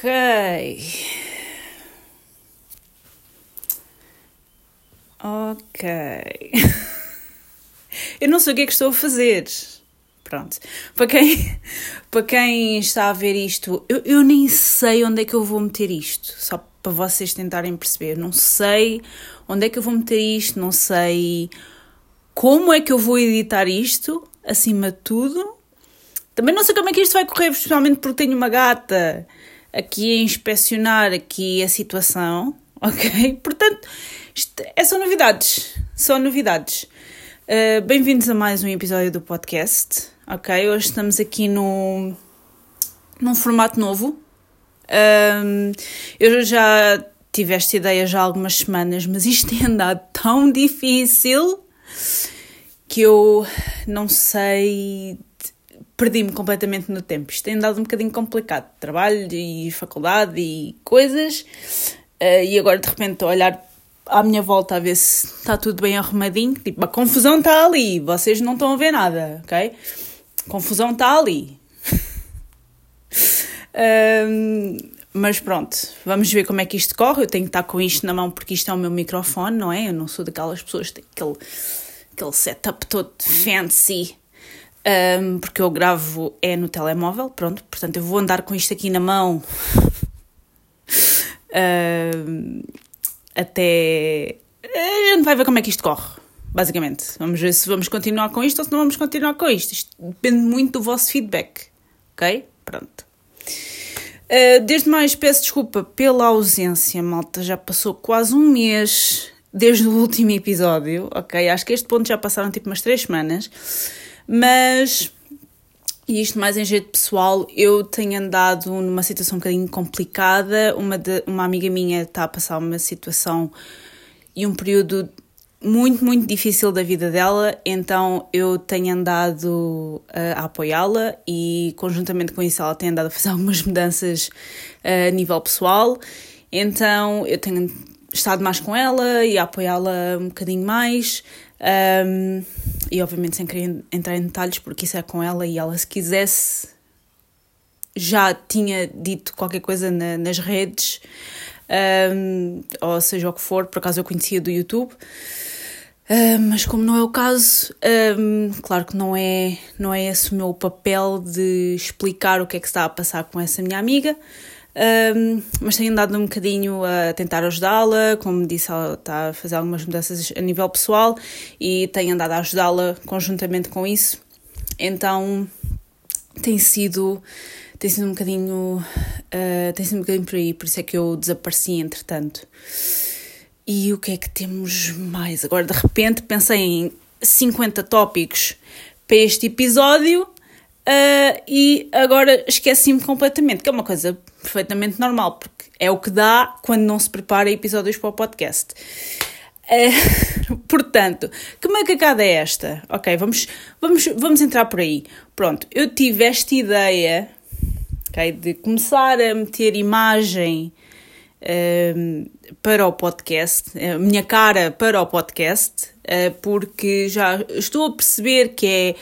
Ok. Ok. Eu não sei o que é que estou a fazer. Pronto. Para quem, para quem está a ver isto, eu, eu nem sei onde é que eu vou meter isto. Só para vocês tentarem perceber. Não sei onde é que eu vou meter isto, não sei como é que eu vou editar isto, acima de tudo. Também não sei como é que isto vai correr, especialmente porque tenho uma gata aqui a inspecionar aqui a situação, ok? Portanto, isto é só novidades, só novidades. Uh, Bem-vindos a mais um episódio do podcast, ok? Hoje estamos aqui no, num formato novo. Um, eu já tive esta ideia já há algumas semanas, mas isto tem andado tão difícil que eu não sei perdi-me completamente no tempo. Isto tem andado um bocadinho complicado. Trabalho e faculdade e coisas. Uh, e agora de repente estou a olhar à minha volta a ver se está tudo bem arrumadinho. Tipo, a confusão está ali. Vocês não estão a ver nada, ok? confusão está ali. mas pronto, vamos ver como é que isto corre. Eu tenho que estar com isto na mão porque isto é o meu microfone, não é? Eu não sou daquelas pessoas que têm aquele, aquele setup todo fancy um, porque eu gravo é no telemóvel, pronto, portanto eu vou andar com isto aqui na mão um, até. A gente vai ver como é que isto corre, basicamente. Vamos ver se vamos continuar com isto ou se não vamos continuar com isto. Isto depende muito do vosso feedback, ok? Pronto. Uh, desde mais, peço desculpa pela ausência, malta. Já passou quase um mês desde o último episódio, ok? Acho que este ponto já passaram tipo umas três semanas. Mas, e isto mais em jeito pessoal, eu tenho andado numa situação um bocadinho complicada. Uma, de, uma amiga minha está a passar uma situação e um período muito, muito difícil da vida dela, então eu tenho andado a, a apoiá-la e, conjuntamente com isso, ela tem andado a fazer algumas mudanças a nível pessoal. Então eu tenho estado mais com ela e a apoiá-la um bocadinho mais. Um, e obviamente sem querer entrar em detalhes, porque isso é com ela e ela, se quisesse, já tinha dito qualquer coisa na, nas redes, um, ou seja o que for, por acaso eu conhecia do YouTube. mas como não é o caso, um, claro que não é, não é esse o meu papel de explicar o que é que está a passar com essa minha amiga. Um, mas tenho andado um bocadinho a tentar ajudá-la, como disse, ela está a fazer algumas mudanças a nível pessoal e tenho andado a ajudá-la conjuntamente com isso. Então tem sido, tem sido um bocadinho, uh, tem sido um bocadinho por aí, por isso é que eu desapareci entretanto. E o que é que temos mais? Agora de repente pensei em 50 tópicos para este episódio Uh, e agora esqueci-me completamente, que é uma coisa perfeitamente normal, porque é o que dá quando não se prepara episódios para o podcast. Uh, portanto, que macacada é esta? Ok, vamos, vamos, vamos entrar por aí. Pronto, eu tive esta ideia okay, de começar a meter imagem uh, para o podcast, a minha cara para o podcast, uh, porque já estou a perceber que é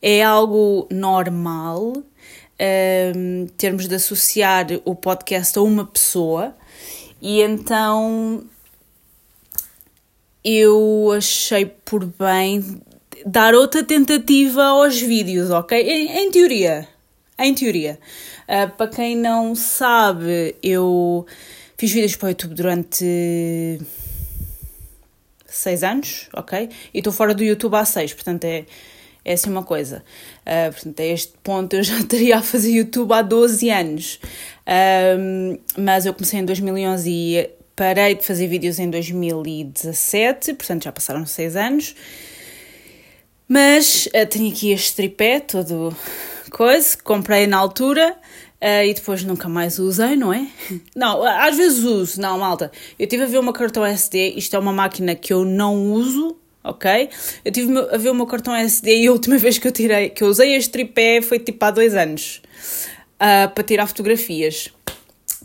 é algo normal um, termos de associar o podcast a uma pessoa e então eu achei por bem dar outra tentativa aos vídeos, ok? Em, em teoria, em teoria. Uh, para quem não sabe, eu fiz vídeos para o YouTube durante seis anos, ok? E estou fora do YouTube há seis, portanto é é assim uma coisa. Uh, portanto, a este ponto eu já estaria a fazer YouTube há 12 anos. Mas eu comecei em 2011 e parei de fazer vídeos em 2017, portanto já passaram 6 anos. Mas uh, tenho aqui este tripé todo coisa, comprei na altura. Uh, e depois nunca mais usei, não é? Não, às vezes uso, não, malta. Eu tive a ver uma cartão SD, isto é uma máquina que eu não uso, ok? Eu tive a ver o meu cartão SD e a última vez que eu tirei, que eu usei este tripé foi tipo há dois anos uh, para tirar fotografias.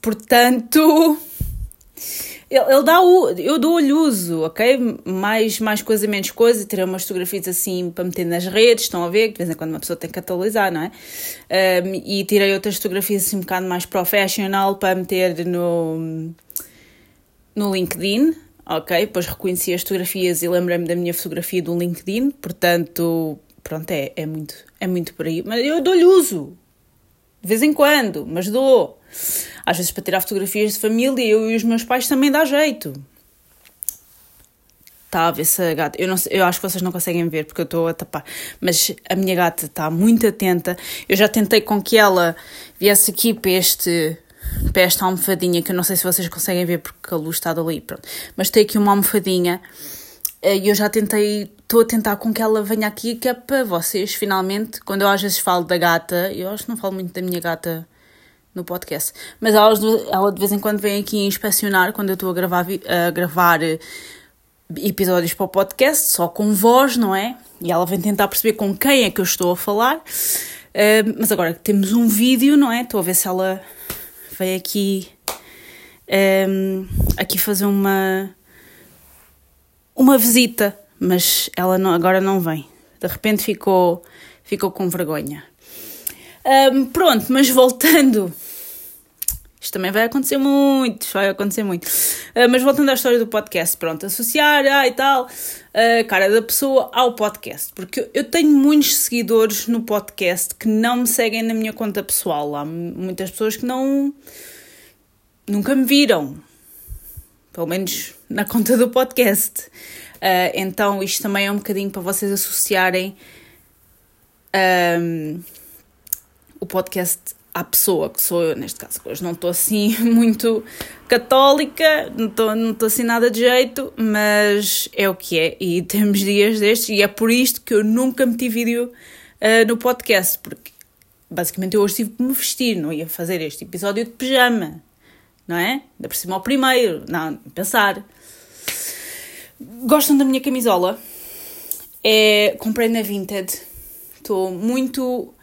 Portanto, Ele, ele dá o. Eu dou-lhe uso, ok? Mais, mais coisa, menos coisa. Tirei umas fotografias assim para meter nas redes, estão a ver? Que de vez em quando uma pessoa tem que atualizar, não é? Um, e tirei outras fotografias assim um bocado mais professional para meter no, no LinkedIn, ok? Depois reconheci as fotografias e lembrei-me da minha fotografia do LinkedIn, portanto, pronto, é, é, muito, é muito por aí. Mas eu dou-lhe uso, de vez em quando, mas dou. Às vezes para tirar fotografias de família, eu e os meus pais também dá jeito. Está a ver se a gata. Eu, não eu acho que vocês não conseguem ver porque eu estou a tapar. Mas a minha gata está muito atenta. Eu já tentei com que ela viesse aqui para, este, para esta almofadinha, que eu não sei se vocês conseguem ver porque a luz está dali. Pronto. Mas tem aqui uma almofadinha eh, e eu já tentei. Estou a tentar com que ela venha aqui, que é para vocês, finalmente. Quando eu às vezes falo da gata, eu acho que não falo muito da minha gata no podcast. Mas ela, ela de vez em quando vem aqui inspecionar quando eu estou a gravar, a gravar eh, episódios para o podcast, só com voz, não é? E ela vem tentar perceber com quem é que eu estou a falar. Uh, mas agora que temos um vídeo, não é? Estou a ver se ela vem aqui, um, aqui fazer uma, uma visita, mas ela não, agora não vem. De repente ficou, ficou com vergonha. Um, pronto, mas voltando. Isto também vai acontecer muito, vai acontecer muito. Uh, mas voltando à história do podcast, pronto, associar ah, e tal, a uh, cara da pessoa ao podcast. Porque eu tenho muitos seguidores no podcast que não me seguem na minha conta pessoal. Há muitas pessoas que não. nunca me viram. Pelo menos na conta do podcast. Uh, então isto também é um bocadinho para vocês associarem o podcast à pessoa, que sou eu neste caso. Hoje não estou assim muito católica, não estou não assim nada de jeito, mas é o que é. E temos dias destes, e é por isto que eu nunca meti vídeo uh, no podcast, porque basicamente eu hoje tive que me vestir, não ia fazer este episódio de pijama, não é? Ainda por cima ao primeiro, não, pensar. Gostam da minha camisola? É, comprei na Vinted. Estou muito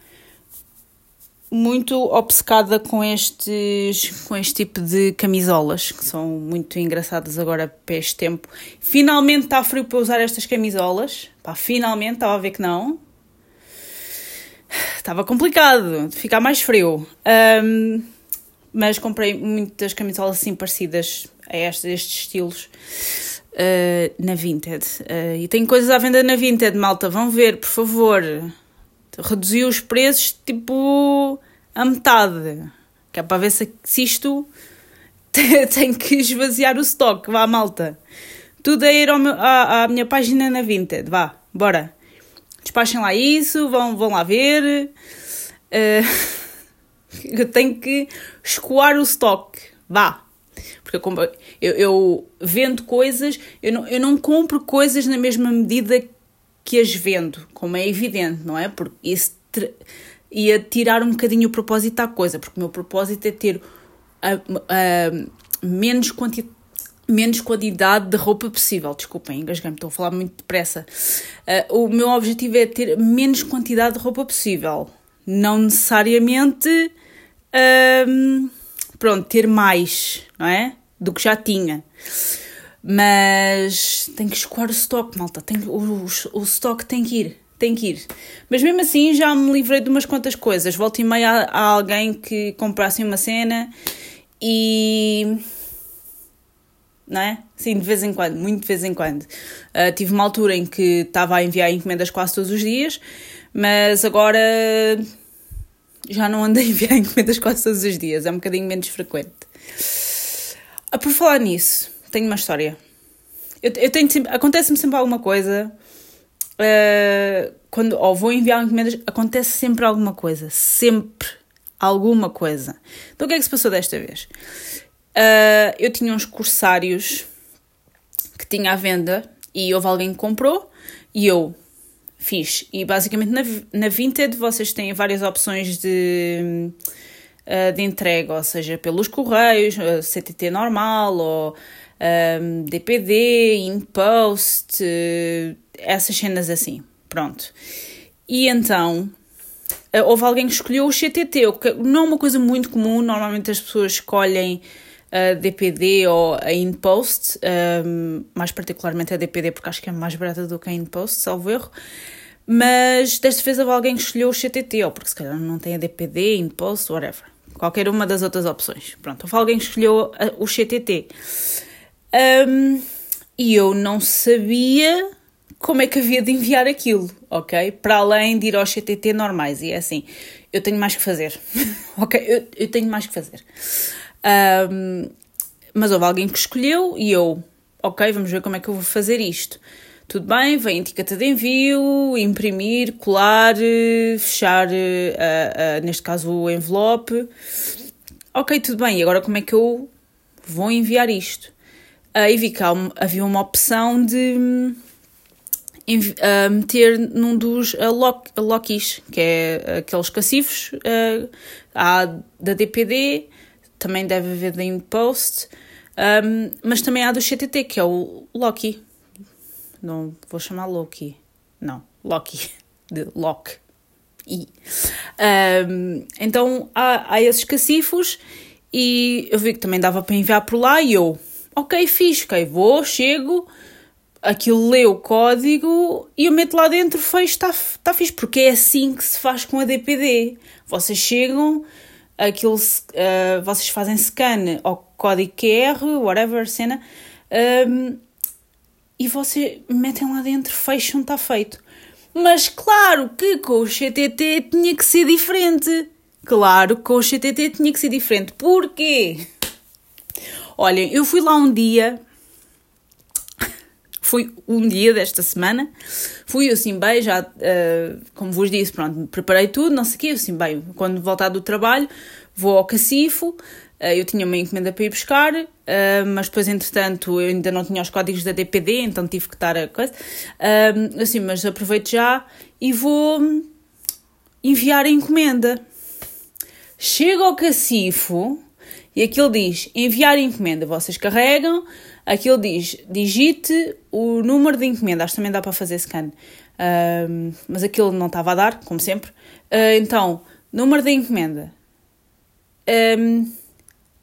muito obcecada com estes com este tipo de camisolas que são muito engraçadas agora para este tempo. Finalmente está frio para usar estas camisolas. Pá, finalmente estava a ver que não. Estava complicado de ficar mais frio. Um, mas comprei muitas camisolas assim parecidas a estes, estes estilos uh, na Vinted. Uh, e tem coisas à venda na Vinted, malta. Vão ver, por favor reduziu os preços tipo a metade. Que é para ver se, se isto tem que esvaziar o estoque. Vá, malta. Tudo a ir meu, à, à minha página na Vinted. Vá, bora. Despachem lá isso, vão, vão lá ver. Uh, eu tenho que escoar o estoque. Vá. Porque eu, eu, eu, vendo coisas, eu não, eu não compro coisas na mesma medida que as vendo, como é evidente, não é? Porque isso ia tirar um bocadinho o propósito da coisa, porque o meu propósito é ter a, a menos quantidade menos quantidade de roupa possível. Desculpem, engasguei-me, estou a falar muito depressa. Uh, o meu objetivo é ter menos quantidade de roupa possível. Não necessariamente, uh, pronto, ter mais, não é? Do que já tinha. Mas tem que escoar o stock, malta. Tem, o, o, stock tem que ir. Tem que ir. Mas mesmo assim já me livrei de umas quantas coisas. Volto e meia a, a alguém que comprasse uma cena e. Não é? Sim, de vez em quando, muito de vez em quando. Uh, tive uma altura em que estava a enviar encomendas quase todos os dias, mas agora já não ando a enviar encomendas quase todos os dias, é um bocadinho menos frequente. Uh, por falar nisso, tenho uma história. Eu, eu tenho sempre, acontece-me sempre alguma coisa. Uh, quando ou vou enviar encomendas, acontece sempre alguma coisa. Sempre alguma coisa. Então o que é que se passou desta vez? Uh, eu tinha uns corsários que tinha à venda e houve alguém que comprou e eu fiz. E basicamente na, na Vinted vocês têm várias opções de, uh, de entrega, ou seja, pelos correios, CTT normal ou um, DPD, Impost, essas cenas assim. Pronto. E então eh, houve alguém que escolheu o CTT, que não é uma coisa muito comum, normalmente as pessoas escolhem a DPD ou a InPost, um, mais particularmente a DPD, porque acho que é mais barata do que a InPost, salvo erro. Mas desta vez houve alguém que escolheu o CTT, ou porque se calhar não tem a DPD, InPost, whatever. Qualquer uma das outras opções. Pronto, houve alguém que escolheu o CTT. Um, e eu não sabia como é que havia de enviar aquilo, ok? Para além de ir aos CTT normais. E é assim, eu tenho mais que fazer, ok? Eu, eu tenho mais que fazer. Um, mas houve alguém que escolheu e eu, ok, vamos ver como é que eu vou fazer isto. Tudo bem, vem etiqueta de envio, imprimir, colar, fechar, uh, uh, neste caso, o envelope. Ok, tudo bem, e agora como é que eu vou enviar isto? E vi que havia uma opção de uh, meter num dos uh, lock, Lockies, que é aqueles cacifos. Uh, há da DPD, também deve haver da InPost, um, mas também há do CTT, que é o Loki. Não vou chamar Loki, não, Loki, de Lock. I. Um, então há, há esses cacifos e eu vi que também dava para enviar por lá e eu, ok, fiz, ok, vou, chego, aquilo lê o código e eu meto lá dentro, fecho, está tá fixe, porque é assim que se faz com a DPD. Vocês chegam, aquilo, uh, vocês fazem scan ao código QR, whatever, cena, um, e vocês metem lá dentro, fecham, está feito. Mas claro que com o CTT tinha que ser diferente. Claro que com o CTT tinha que ser diferente. Porquê? Olhem, eu fui lá um dia Fui um dia desta semana, fui assim bem, já, uh, como vos disse, pronto, preparei tudo, não sei o quê, assim bem, quando voltar do trabalho, vou ao cacifo, uh, eu tinha uma encomenda para ir buscar, uh, mas depois, entretanto, eu ainda não tinha os códigos da DPD, então tive que estar a coisa, assim, mas aproveito já e vou enviar a encomenda. Chego ao cacifo e aquilo diz enviar encomenda, vocês carregam, Aquilo diz, digite o número de encomenda, acho que também dá para fazer scan, uh, mas aquilo não estava a dar, como sempre. Uh, então, número de encomenda. Um,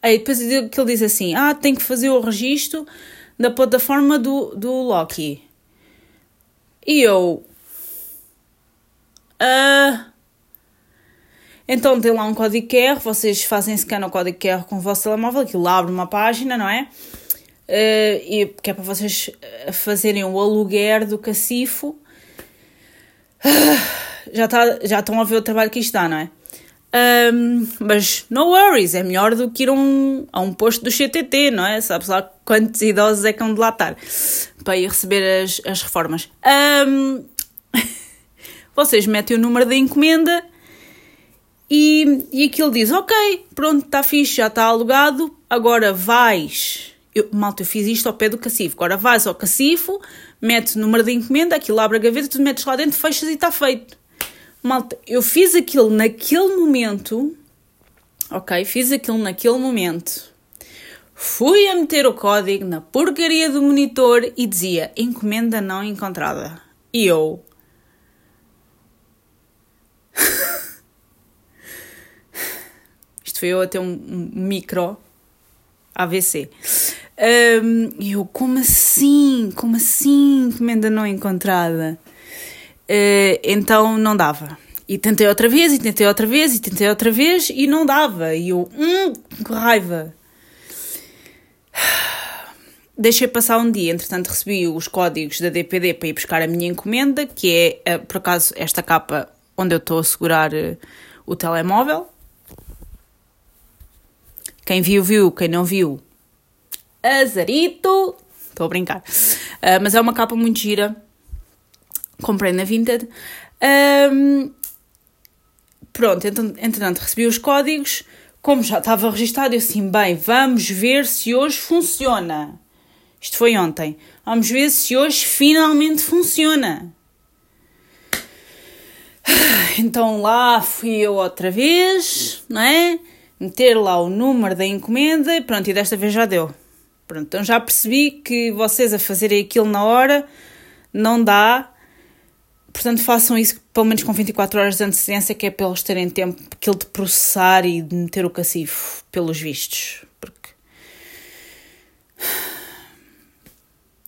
aí depois aquilo diz assim, ah, tem que fazer o registro na plataforma do, do Loki. E eu... Uh, então tem lá um código QR, vocês fazem scan ao código QR com o vosso telemóvel, aquilo abre uma página, não é? Uh, e, que é para vocês eh, fazerem o aluguer do cacifo. Uh, já, tá, já estão a ver o trabalho que isto dá, não é? Um, mas no worries, é melhor do que ir a um, a um posto do CTT, não é? Sabes lá quantos idosos é que vão de para ir receber as, as reformas. Um, vocês metem o número da encomenda e, e aquilo diz: Ok, pronto, está fixe, já está alugado, agora vais eu, malta, eu fiz isto ao pé do cacifo. Agora vais ao cacifo, metes o número de encomenda, aquilo abre a gaveta, tu metes lá dentro, fechas e está feito. Malta, eu fiz aquilo naquele momento, ok? Fiz aquilo naquele momento. Fui a meter o código na porcaria do monitor e dizia encomenda não encontrada. E eu. Isto foi eu a ter um, um micro AVC. Um, eu, como assim? Como assim? Encomenda não encontrada? Uh, então não dava. E tentei outra vez, e tentei outra vez, e tentei outra vez, e não dava. E eu, hum, que raiva. Deixei passar um dia, entretanto recebi os códigos da DPD para ir buscar a minha encomenda, que é, eh, por acaso, esta capa onde eu estou a segurar eh, o telemóvel. Quem viu, viu. Quem não viu, azarito. Estou a brincar. Uh, mas é uma capa muito gira. Comprei na Vinted. Um, pronto, entretanto recebi os códigos. Como já estava registado, eu assim, bem, vamos ver se hoje funciona. Isto foi ontem. Vamos ver se hoje finalmente funciona. Então lá fui eu outra vez, não é? meter lá o número da encomenda e pronto, e desta vez já deu. Pronto, então já percebi que vocês a fazerem aquilo na hora não dá. Portanto, façam isso pelo menos com 24 horas de antecedência, que é para eles terem tempo aquilo de processar e de meter o cacifo, pelos vistos. Porque.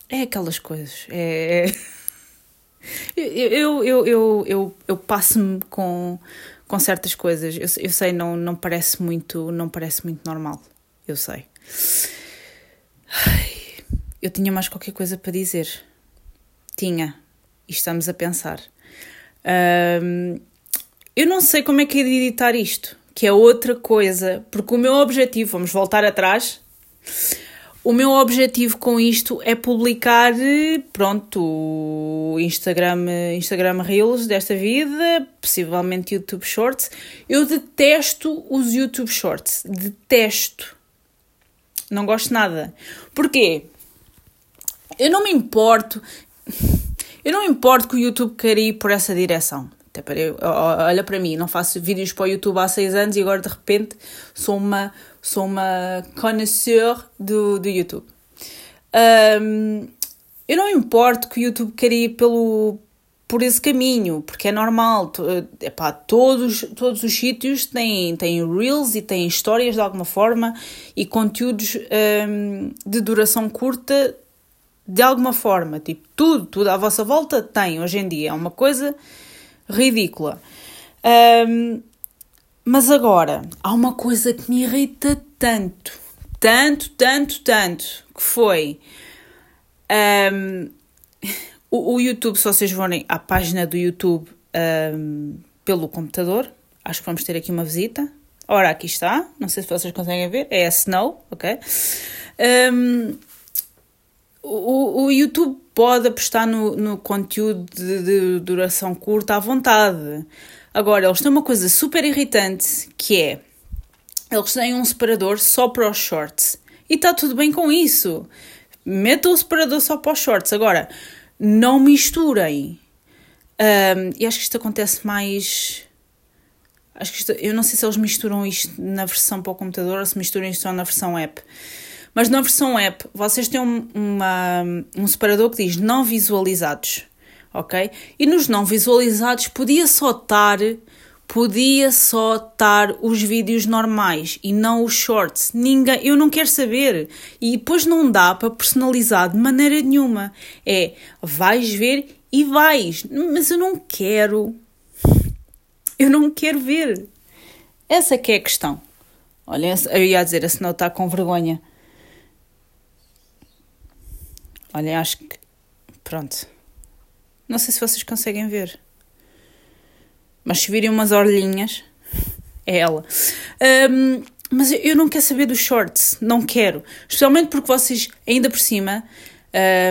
É aquelas coisas. É. é. Eu, eu, eu, eu, eu, passo-me com com certas coisas. Eu, eu sei, não, não parece muito, não parece muito normal. Eu sei. Eu tinha mais qualquer coisa para dizer. Tinha. E estamos a pensar. Um, eu não sei como é que é de editar isto, que é outra coisa, porque o meu objetivo, vamos voltar atrás, o meu objetivo com isto é publicar, pronto, o Instagram, Instagram Reels desta vida, possivelmente YouTube Shorts. Eu detesto os YouTube Shorts, detesto. Não gosto nada. Porquê? Eu não me importo, eu não me importo que o YouTube queira ir por essa direção. Até para eu, olha para mim, não faço vídeos para o YouTube há seis anos e agora de repente sou uma sou uma connoisseur do, do YouTube. Um, eu não importo que o YouTube queira ir pelo, por esse caminho, porque é normal. Epá, todos, todos os sítios têm, têm reels e têm histórias de alguma forma e conteúdos um, de duração curta de alguma forma. Tipo, tudo, tudo à vossa volta tem hoje em dia. É uma coisa ridícula. Um, mas agora, há uma coisa que me irrita tanto, tanto, tanto, tanto, que foi um, o, o, YouTube, se vocês forem à página do YouTube um, pelo computador, acho que vamos ter aqui uma visita. Ora, aqui está, não sei se vocês conseguem ver, é a Snow, ok? Um, o, o YouTube pode apostar no, no conteúdo de, de duração curta à vontade. Agora, eles têm uma coisa super irritante que é eles têm um separador só para os shorts. E está tudo bem com isso. Metam o separador só para os shorts. Agora, não misturem. Um, e acho que isto acontece mais. Acho que isto, eu não sei se eles misturam isto na versão para o computador ou se misturam isto só na versão app. Mas na versão app, vocês têm um, uma, um separador que diz não visualizados ok? E nos não visualizados podia só estar podia só estar os vídeos normais e não os shorts. Ninguém, eu não quero saber. E depois não dá para personalizar de maneira nenhuma. É, vais ver e vais, mas eu não quero. Eu não quero ver. Essa que é a questão. Olha, eu ia dizer, a senão está com vergonha. Olha, acho que. Pronto. Não sei se vocês conseguem ver. Mas se virem umas orelhinhas, é ela. Um, mas eu não quero saber dos shorts, não quero. Especialmente porque vocês, ainda por cima,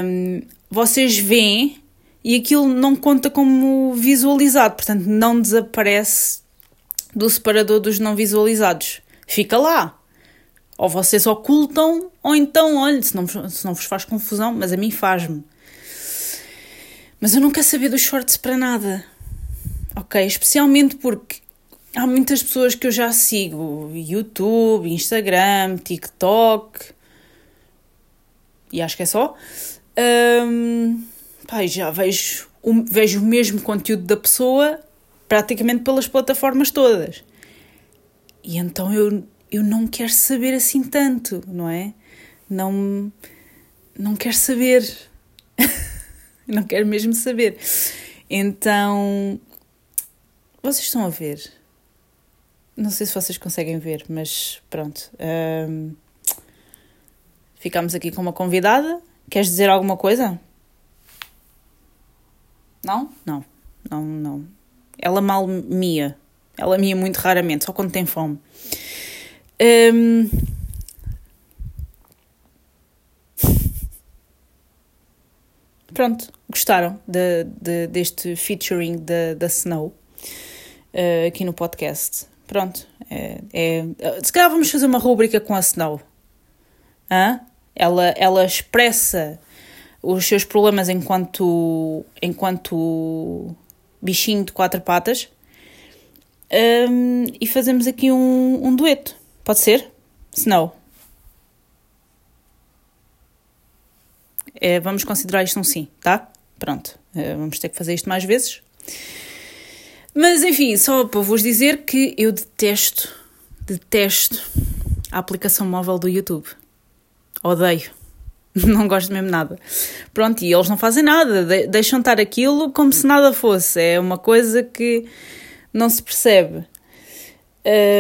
um, vocês veem e aquilo não conta como visualizado, portanto não desaparece do separador dos não visualizados. Fica lá. Ou vocês ocultam, ou então, olha, se não, se não vos faz confusão, mas a mim faz-me. Mas eu não quero saber dos shorts para nada. Ok? Especialmente porque há muitas pessoas que eu já sigo: YouTube, Instagram, TikTok. E acho que é só. Um, pá, já vejo, vejo o mesmo conteúdo da pessoa praticamente pelas plataformas todas. E então eu, eu não quero saber assim tanto, não é? Não, não quero saber. não quero mesmo saber. Então, vocês estão a ver. Não sei se vocês conseguem ver, mas pronto. Um, ficamos aqui com uma convidada. Queres dizer alguma coisa? Não? Não. Não, não. Ela mal mia. Ela mia muito raramente, só quando tem fome. Um, pronto, gostaram de, de, deste featuring da, da Snow uh, aqui no podcast. Pronto, é, é, se calhar vamos fazer uma rúbrica com a Snow. Hã? Ela, ela expressa os seus problemas enquanto, enquanto bichinho de quatro patas um, e fazemos aqui um, um dueto. Pode ser? Snow. É, vamos considerar isto um sim, tá? Pronto, é, vamos ter que fazer isto mais vezes. Mas enfim, só para vos dizer que eu detesto, detesto a aplicação móvel do YouTube. Odeio. não gosto mesmo nada. Pronto, e eles não fazem nada, deixam estar aquilo como se nada fosse. É uma coisa que não se percebe.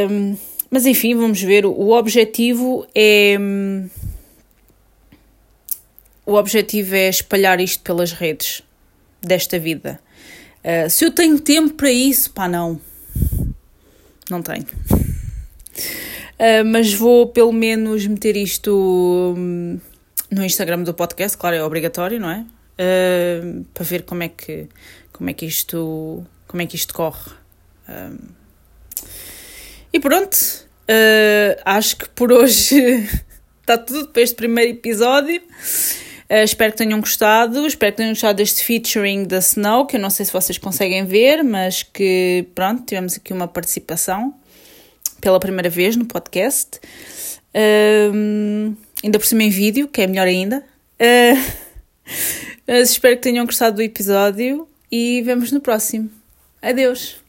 Um, mas enfim, vamos ver. O objetivo é. O objetivo é espalhar isto pelas redes desta vida. Uh, se eu tenho tempo para isso, pá, não. Não tenho. Uh, mas vou pelo menos meter isto hum, no Instagram do podcast, claro, é obrigatório, não é? Uh, para ver como é que como é que isto como é que isto corre. E pronto, uh, acho que por hoje está tudo para este primeiro episódio. Uh, espero que tenham gostado, espero que tenham gostado deste featuring da Snow, que eu não sei se vocês conseguem ver, mas que pronto, tivemos aqui uma participação pela primeira vez no podcast. Uh, ainda por cima em vídeo, que é melhor ainda. Espero que tenham gostado do episódio e vemos no próximo. Adeus!